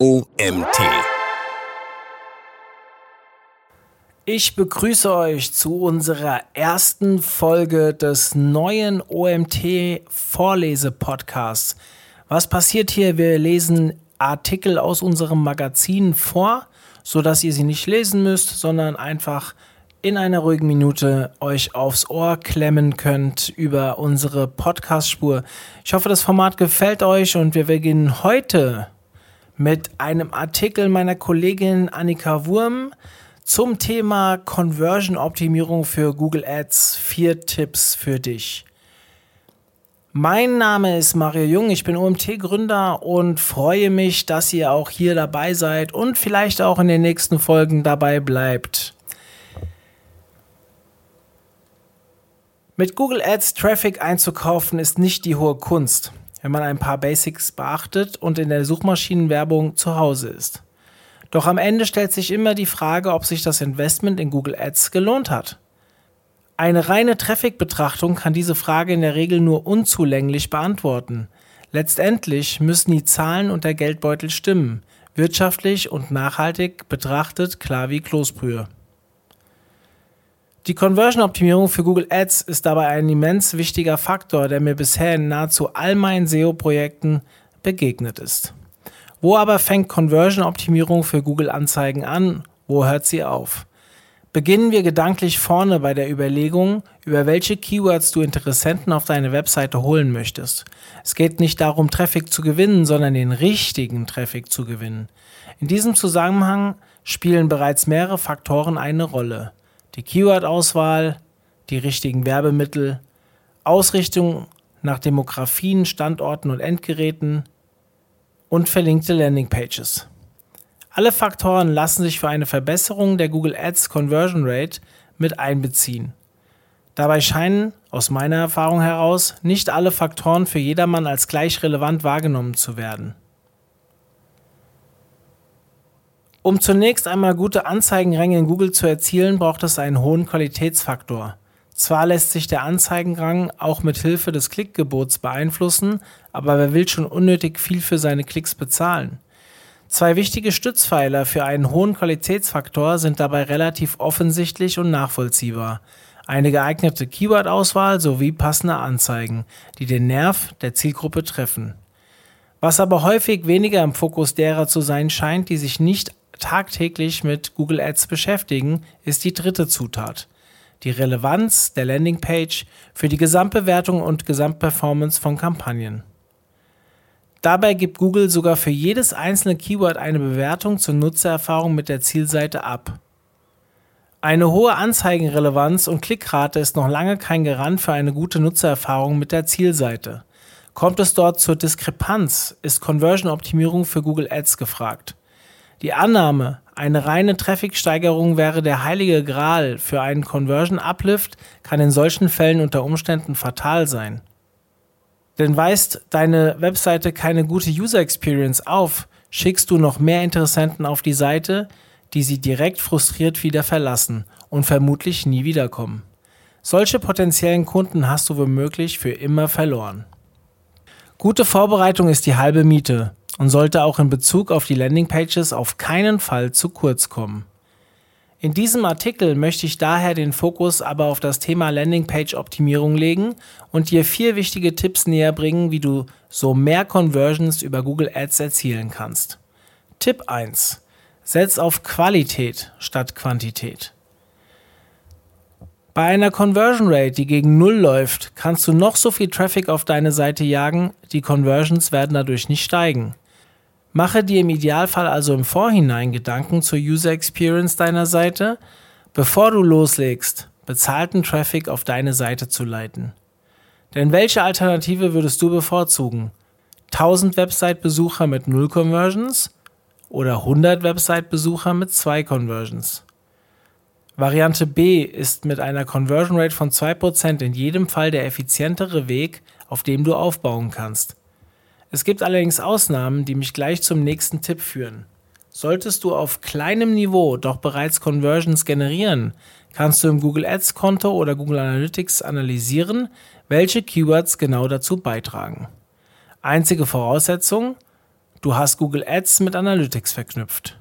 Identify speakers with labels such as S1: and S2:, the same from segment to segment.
S1: OMT.
S2: Ich begrüße euch zu unserer ersten Folge des neuen OMT Vorlese-Podcasts. Was passiert hier? Wir lesen Artikel aus unserem Magazin vor, sodass ihr sie nicht lesen müsst, sondern einfach in einer ruhigen Minute euch aufs Ohr klemmen könnt über unsere Podcast-Spur. Ich hoffe, das Format gefällt euch und wir beginnen heute mit einem Artikel meiner Kollegin Annika Wurm zum Thema Conversion-Optimierung für Google Ads. Vier Tipps für dich. Mein Name ist Mario Jung, ich bin OMT-Gründer und freue mich, dass ihr auch hier dabei seid und vielleicht auch in den nächsten Folgen dabei bleibt. Mit Google Ads Traffic einzukaufen ist nicht die hohe Kunst wenn man ein paar Basics beachtet und in der Suchmaschinenwerbung zu Hause ist. Doch am Ende stellt sich immer die Frage, ob sich das Investment in Google Ads gelohnt hat. Eine reine Traffic-Betrachtung kann diese Frage in der Regel nur unzulänglich beantworten. Letztendlich müssen die Zahlen und der Geldbeutel stimmen, wirtschaftlich und nachhaltig betrachtet klar wie Kloßbrühe. Die Conversion-Optimierung für Google Ads ist dabei ein immens wichtiger Faktor, der mir bisher in nahezu all meinen SEO-Projekten begegnet ist. Wo aber fängt Conversion-Optimierung für Google-Anzeigen an? Wo hört sie auf? Beginnen wir gedanklich vorne bei der Überlegung, über welche Keywords du Interessenten auf deine Webseite holen möchtest. Es geht nicht darum, Traffic zu gewinnen, sondern den richtigen Traffic zu gewinnen. In diesem Zusammenhang spielen bereits mehrere Faktoren eine Rolle die Keyword-Auswahl, die richtigen Werbemittel, Ausrichtung nach Demografien, Standorten und Endgeräten und verlinkte Landingpages. Alle Faktoren lassen sich für eine Verbesserung der Google Ads Conversion Rate mit einbeziehen. Dabei scheinen, aus meiner Erfahrung heraus, nicht alle Faktoren für jedermann als gleich relevant wahrgenommen zu werden. Um zunächst einmal gute Anzeigenränge in Google zu erzielen, braucht es einen hohen Qualitätsfaktor. Zwar lässt sich der Anzeigenrang auch mit Hilfe des Klickgebots beeinflussen, aber wer will schon unnötig viel für seine Klicks bezahlen? Zwei wichtige Stützpfeiler für einen hohen Qualitätsfaktor sind dabei relativ offensichtlich und nachvollziehbar. Eine geeignete Keyword-Auswahl sowie passende Anzeigen, die den Nerv der Zielgruppe treffen. Was aber häufig weniger im Fokus derer zu sein scheint, die sich nicht tagtäglich mit Google Ads beschäftigen, ist die dritte Zutat. Die Relevanz der Landingpage für die Gesamtbewertung und Gesamtperformance von Kampagnen. Dabei gibt Google sogar für jedes einzelne Keyword eine Bewertung zur Nutzererfahrung mit der Zielseite ab. Eine hohe Anzeigenrelevanz und Klickrate ist noch lange kein Garant für eine gute Nutzererfahrung mit der Zielseite. Kommt es dort zur Diskrepanz, ist Conversion-Optimierung für Google Ads gefragt. Die Annahme, eine reine Traffic-Steigerung wäre der heilige Gral für einen Conversion-Uplift, kann in solchen Fällen unter Umständen fatal sein. Denn weist deine Webseite keine gute User Experience auf, schickst du noch mehr Interessenten auf die Seite, die sie direkt frustriert wieder verlassen und vermutlich nie wiederkommen. Solche potenziellen Kunden hast du womöglich für immer verloren. Gute Vorbereitung ist die halbe Miete und sollte auch in Bezug auf die Landingpages auf keinen Fall zu kurz kommen. In diesem Artikel möchte ich daher den Fokus aber auf das Thema Landingpage-Optimierung legen und dir vier wichtige Tipps näher bringen, wie du so mehr Conversions über Google Ads erzielen kannst. Tipp 1. Setz auf Qualität statt Quantität. Bei einer Conversion Rate, die gegen Null läuft, kannst du noch so viel Traffic auf deine Seite jagen, die Conversions werden dadurch nicht steigen. Mache dir im Idealfall also im Vorhinein Gedanken zur User Experience deiner Seite, bevor du loslegst, bezahlten Traffic auf deine Seite zu leiten. Denn welche Alternative würdest du bevorzugen? 1000 Website-Besucher mit 0 Conversions oder 100 Website-Besucher mit 2 Conversions? Variante B ist mit einer Conversion Rate von 2% in jedem Fall der effizientere Weg, auf dem du aufbauen kannst. Es gibt allerdings Ausnahmen, die mich gleich zum nächsten Tipp führen. Solltest du auf kleinem Niveau doch bereits Conversions generieren, kannst du im Google Ads Konto oder Google Analytics analysieren, welche Keywords genau dazu beitragen. Einzige Voraussetzung, du hast Google Ads mit Analytics verknüpft.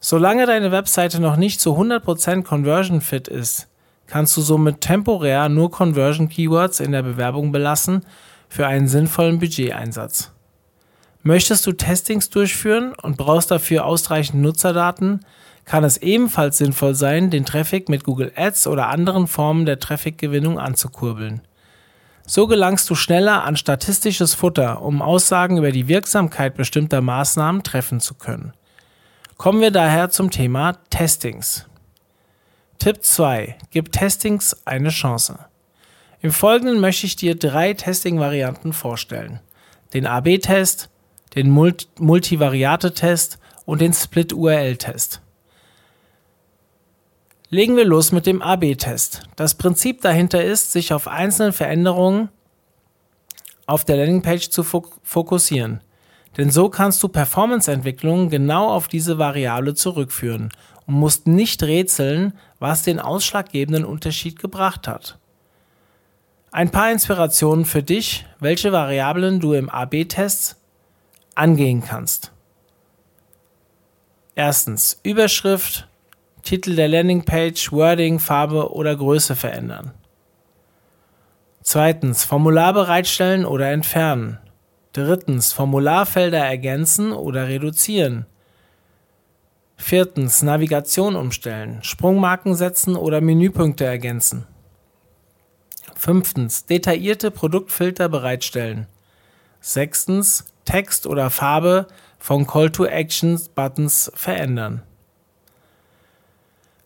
S2: Solange deine Webseite noch nicht zu 100% Conversion Fit ist, kannst du somit temporär nur Conversion Keywords in der Bewerbung belassen für einen sinnvollen Budgeteinsatz. Möchtest du Testings durchführen und brauchst dafür ausreichend Nutzerdaten, kann es ebenfalls sinnvoll sein, den Traffic mit Google Ads oder anderen Formen der Traffic-Gewinnung anzukurbeln. So gelangst du schneller an statistisches Futter, um Aussagen über die Wirksamkeit bestimmter Maßnahmen treffen zu können. Kommen wir daher zum Thema Testings. Tipp 2. Gib Testings eine Chance. Im Folgenden möchte ich dir drei Testing-Varianten vorstellen. Den AB-Test, den Multivariate-Test und den Split-URL-Test. Legen wir los mit dem AB-Test. Das Prinzip dahinter ist, sich auf einzelne Veränderungen auf der Landingpage zu fokussieren. Denn so kannst du Performance-Entwicklungen genau auf diese Variable zurückführen und musst nicht rätseln, was den ausschlaggebenden Unterschied gebracht hat. Ein paar Inspirationen für dich, welche Variablen du im AB-Test angehen kannst. Erstens Überschrift, Titel der Landingpage, Wording, Farbe oder Größe verändern. Zweitens Formular bereitstellen oder entfernen. Drittens Formularfelder ergänzen oder reduzieren. Viertens Navigation umstellen, Sprungmarken setzen oder Menüpunkte ergänzen. Fünftens detaillierte Produktfilter bereitstellen. Sechstens Text oder Farbe von Call to Actions Buttons verändern.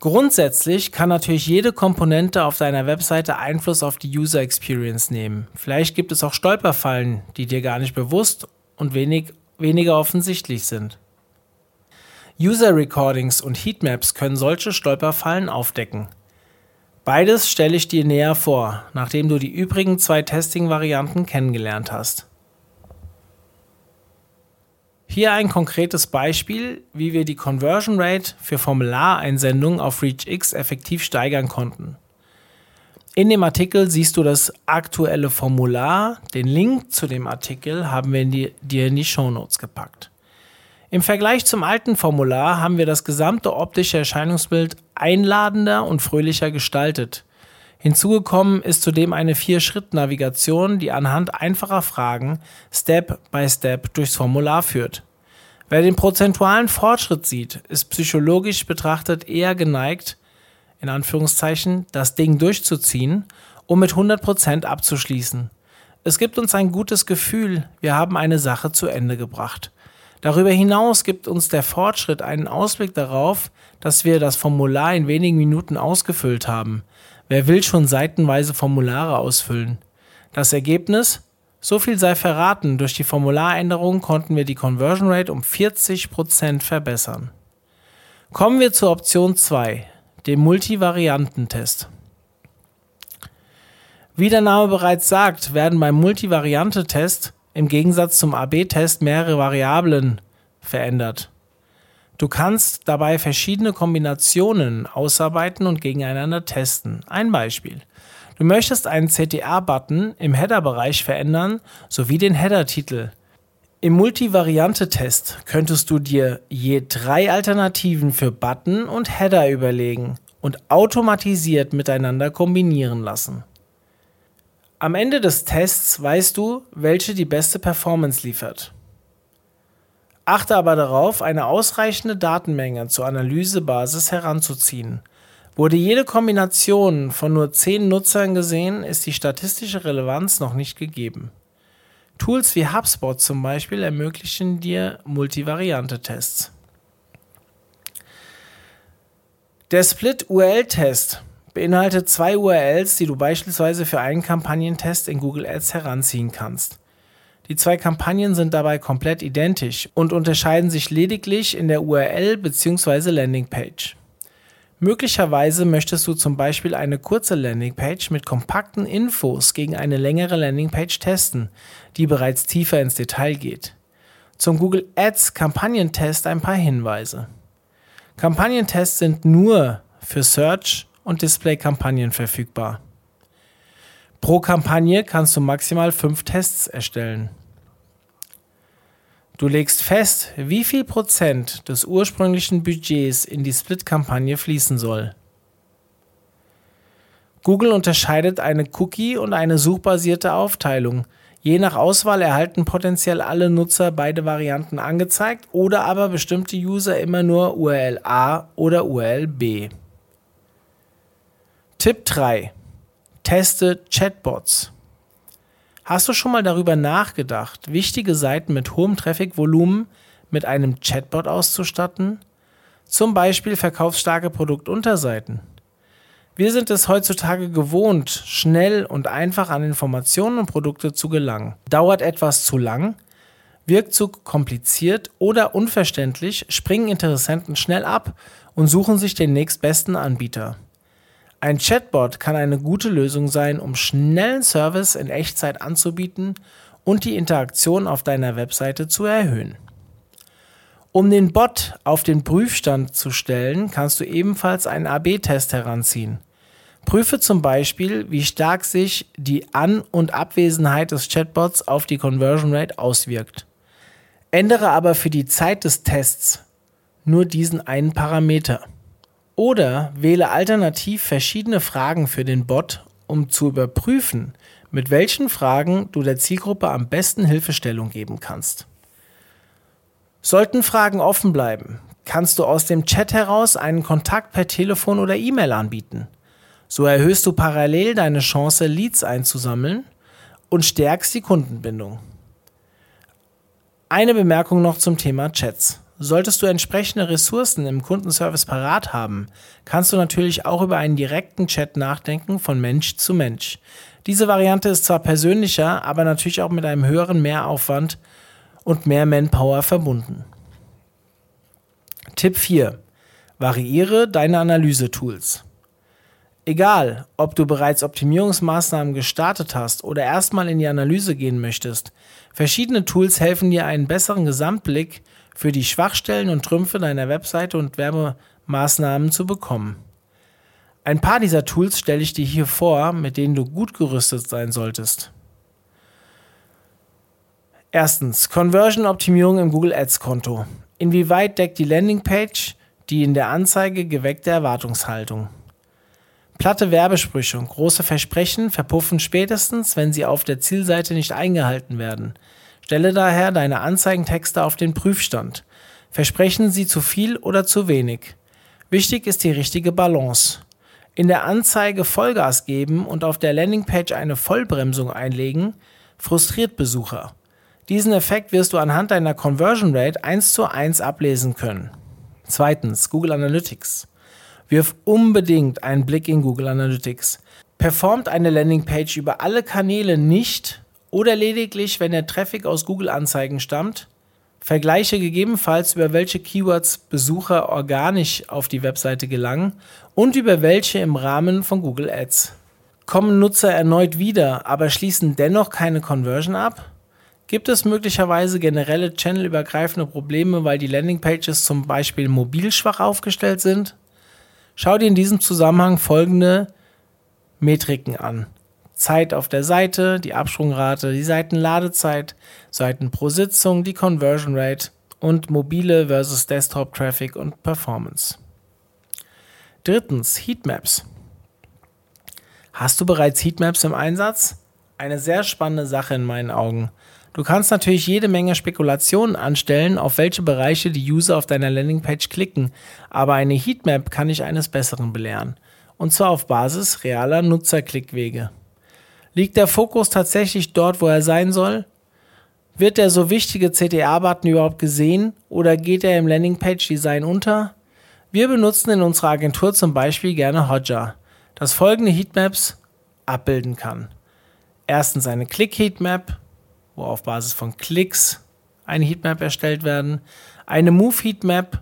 S2: Grundsätzlich kann natürlich jede Komponente auf deiner Webseite Einfluss auf die User Experience nehmen. Vielleicht gibt es auch Stolperfallen, die dir gar nicht bewusst und wenig, weniger offensichtlich sind. User Recordings und Heatmaps können solche Stolperfallen aufdecken. Beides stelle ich dir näher vor, nachdem du die übrigen zwei Testing-Varianten kennengelernt hast. Hier ein konkretes Beispiel, wie wir die Conversion Rate für Formulareinsendungen auf ReachX effektiv steigern konnten. In dem Artikel siehst du das aktuelle Formular. Den Link zu dem Artikel haben wir in die, dir in die Show Notes gepackt. Im Vergleich zum alten Formular haben wir das gesamte optische Erscheinungsbild einladender und fröhlicher gestaltet. Hinzugekommen ist zudem eine Vier-Schritt-Navigation, die anhand einfacher Fragen Step by Step durchs Formular führt. Wer den prozentualen Fortschritt sieht, ist psychologisch betrachtet eher geneigt, in Anführungszeichen, das Ding durchzuziehen, um mit 100% abzuschließen. Es gibt uns ein gutes Gefühl, wir haben eine Sache zu Ende gebracht. Darüber hinaus gibt uns der Fortschritt einen Ausblick darauf, dass wir das Formular in wenigen Minuten ausgefüllt haben. Wer will schon seitenweise Formulare ausfüllen? Das Ergebnis? So viel sei verraten, durch die Formularänderung konnten wir die Conversion Rate um 40% verbessern. Kommen wir zur Option 2, dem Multivariantentest. Wie der Name bereits sagt, werden beim Multivariante-Test im Gegensatz zum AB-Test mehrere Variablen verändert. Du kannst dabei verschiedene Kombinationen ausarbeiten und gegeneinander testen. Ein Beispiel. Du möchtest einen CTA-Button im Header-Bereich verändern sowie den Header-Titel. Im Multivariante-Test könntest du dir je drei Alternativen für Button und Header überlegen und automatisiert miteinander kombinieren lassen. Am Ende des Tests weißt du, welche die beste Performance liefert. Achte aber darauf, eine ausreichende Datenmenge zur Analysebasis heranzuziehen. Wurde jede Kombination von nur 10 Nutzern gesehen, ist die statistische Relevanz noch nicht gegeben. Tools wie HubSpot zum Beispiel ermöglichen dir Multivariante-Tests. Der Split-URL-Test beinhaltet zwei URLs, die du beispielsweise für einen Kampagnentest in Google Ads heranziehen kannst. Die zwei Kampagnen sind dabei komplett identisch und unterscheiden sich lediglich in der URL bzw. Landingpage. Möglicherweise möchtest du zum Beispiel eine kurze Landingpage mit kompakten Infos gegen eine längere Landingpage testen, die bereits tiefer ins Detail geht. Zum Google Ads Kampagnentest ein paar Hinweise. Kampagnentests sind nur für Search und Display-Kampagnen verfügbar. Pro Kampagne kannst du maximal fünf Tests erstellen. Du legst fest, wie viel Prozent des ursprünglichen Budgets in die Split-Kampagne fließen soll. Google unterscheidet eine Cookie- und eine suchbasierte Aufteilung. Je nach Auswahl erhalten potenziell alle Nutzer beide Varianten angezeigt oder aber bestimmte User immer nur URL A oder URL B. Tipp 3. Teste Chatbots. Hast du schon mal darüber nachgedacht, wichtige Seiten mit hohem Traffic-Volumen mit einem Chatbot auszustatten? Zum Beispiel verkaufsstarke Produktunterseiten. Wir sind es heutzutage gewohnt, schnell und einfach an Informationen und Produkte zu gelangen. Dauert etwas zu lang, wirkt zu kompliziert oder unverständlich, springen Interessenten schnell ab und suchen sich den nächstbesten Anbieter. Ein Chatbot kann eine gute Lösung sein, um schnellen Service in Echtzeit anzubieten und die Interaktion auf deiner Webseite zu erhöhen. Um den Bot auf den Prüfstand zu stellen, kannst du ebenfalls einen AB-Test heranziehen. Prüfe zum Beispiel, wie stark sich die An- und Abwesenheit des Chatbots auf die Conversion Rate auswirkt. Ändere aber für die Zeit des Tests nur diesen einen Parameter. Oder wähle alternativ verschiedene Fragen für den Bot, um zu überprüfen, mit welchen Fragen du der Zielgruppe am besten Hilfestellung geben kannst. Sollten Fragen offen bleiben, kannst du aus dem Chat heraus einen Kontakt per Telefon oder E-Mail anbieten. So erhöhst du parallel deine Chance, Leads einzusammeln und stärkst die Kundenbindung. Eine Bemerkung noch zum Thema Chats. Solltest du entsprechende Ressourcen im Kundenservice parat haben, kannst du natürlich auch über einen direkten Chat nachdenken von Mensch zu Mensch. Diese Variante ist zwar persönlicher, aber natürlich auch mit einem höheren Mehraufwand und mehr Manpower verbunden. Tipp 4. Variiere deine Analyse-Tools. Egal, ob du bereits Optimierungsmaßnahmen gestartet hast oder erstmal in die Analyse gehen möchtest, verschiedene Tools helfen dir einen besseren Gesamtblick für die Schwachstellen und Trümpfe deiner Webseite und Werbemaßnahmen zu bekommen. Ein paar dieser Tools stelle ich dir hier vor, mit denen du gut gerüstet sein solltest. Erstens, Conversion-Optimierung im Google Ads-Konto. Inwieweit deckt die Landingpage die in der Anzeige geweckte Erwartungshaltung? Platte Werbesprüche und große Versprechen verpuffen spätestens, wenn sie auf der Zielseite nicht eingehalten werden. Stelle daher deine Anzeigentexte auf den Prüfstand. Versprechen sie zu viel oder zu wenig? Wichtig ist die richtige Balance. In der Anzeige Vollgas geben und auf der Landingpage eine Vollbremsung einlegen, frustriert Besucher. Diesen Effekt wirst du anhand deiner Conversion Rate 1 zu 1 ablesen können. Zweitens, Google Analytics. Wirf unbedingt einen Blick in Google Analytics. Performt eine Landingpage über alle Kanäle nicht oder lediglich, wenn der Traffic aus Google-Anzeigen stammt? Vergleiche gegebenenfalls, über welche Keywords Besucher organisch auf die Webseite gelangen und über welche im Rahmen von Google Ads. Kommen Nutzer erneut wieder, aber schließen dennoch keine Conversion ab? Gibt es möglicherweise generelle channelübergreifende Probleme, weil die Landingpages zum Beispiel mobil schwach aufgestellt sind? Schau dir in diesem Zusammenhang folgende Metriken an. Zeit auf der Seite, die Absprungrate, die Seitenladezeit, Seiten pro Sitzung, die Conversion Rate und mobile versus Desktop Traffic und Performance. Drittens, Heatmaps. Hast du bereits Heatmaps im Einsatz? Eine sehr spannende Sache in meinen Augen. Du kannst natürlich jede Menge Spekulationen anstellen, auf welche Bereiche die User auf deiner Landingpage klicken, aber eine Heatmap kann dich eines Besseren belehren. Und zwar auf Basis realer Nutzerklickwege. Liegt der Fokus tatsächlich dort, wo er sein soll? Wird der so wichtige CTA-Button überhaupt gesehen oder geht er im Landingpage-Design unter? Wir benutzen in unserer Agentur zum Beispiel gerne Hotjar, das folgende Heatmaps abbilden kann. Erstens eine Click-Heatmap, wo auf Basis von Klicks eine Heatmap erstellt werden. Eine Move-Heatmap,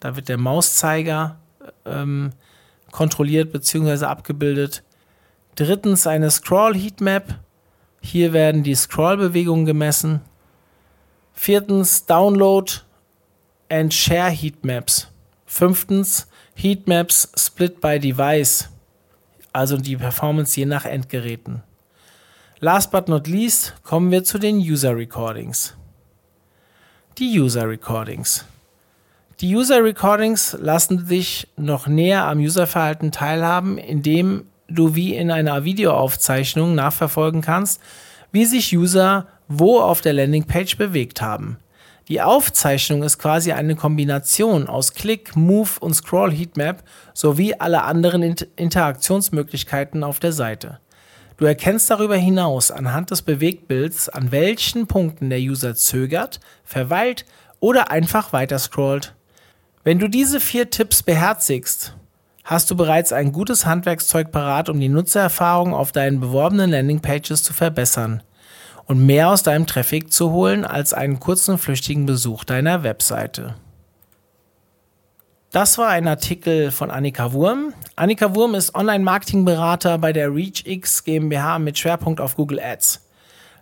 S2: da wird der Mauszeiger ähm, kontrolliert bzw. abgebildet. Drittens eine Scroll-Heatmap. Hier werden die Scrollbewegungen gemessen. Viertens Download and Share Heatmaps. Fünftens Heatmaps Split by Device, also die Performance je nach Endgeräten. Last but not least kommen wir zu den User Recordings. Die User Recordings. Die User Recordings lassen dich noch näher am Userverhalten teilhaben, indem du wie in einer Videoaufzeichnung nachverfolgen kannst, wie sich User wo auf der Landingpage bewegt haben. Die Aufzeichnung ist quasi eine Kombination aus Click, Move und Scroll Heatmap sowie alle anderen Interaktionsmöglichkeiten auf der Seite. Du erkennst darüber hinaus anhand des Bewegtbilds, an welchen Punkten der User zögert, verweilt oder einfach weiter scrollt. Wenn du diese vier Tipps beherzigst, hast du bereits ein gutes Handwerkszeug parat, um die Nutzererfahrung auf deinen beworbenen Landingpages zu verbessern und mehr aus deinem Traffic zu holen als einen kurzen flüchtigen Besuch deiner Webseite. Das war ein Artikel von Annika Wurm. Annika Wurm ist Online-Marketing-Berater bei der ReachX GmbH mit Schwerpunkt auf Google Ads.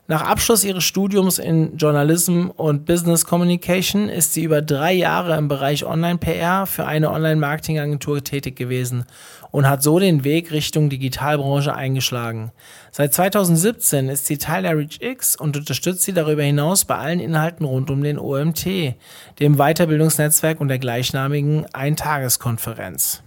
S2: Nach Abschluss ihres Studiums in Journalism und Business Communication ist sie über drei Jahre im Bereich Online-PR für eine Online-Marketing-Agentur tätig gewesen und hat so den Weg Richtung Digitalbranche eingeschlagen. Seit 2017 ist sie Teil der ReachX und unterstützt sie darüber hinaus bei allen Inhalten rund um den OMT, dem Weiterbildungsnetzwerk und der gleichnamigen Eintageskonferenz.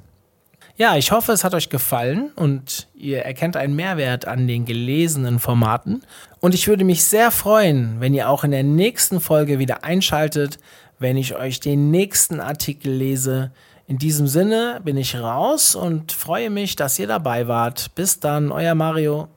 S2: Ja, ich hoffe, es hat euch gefallen und ihr erkennt einen Mehrwert an den gelesenen Formaten. Und ich würde mich sehr freuen, wenn ihr auch in der nächsten Folge wieder einschaltet, wenn ich euch den nächsten Artikel lese. In diesem Sinne bin ich raus und freue mich, dass ihr dabei wart. Bis dann, euer Mario.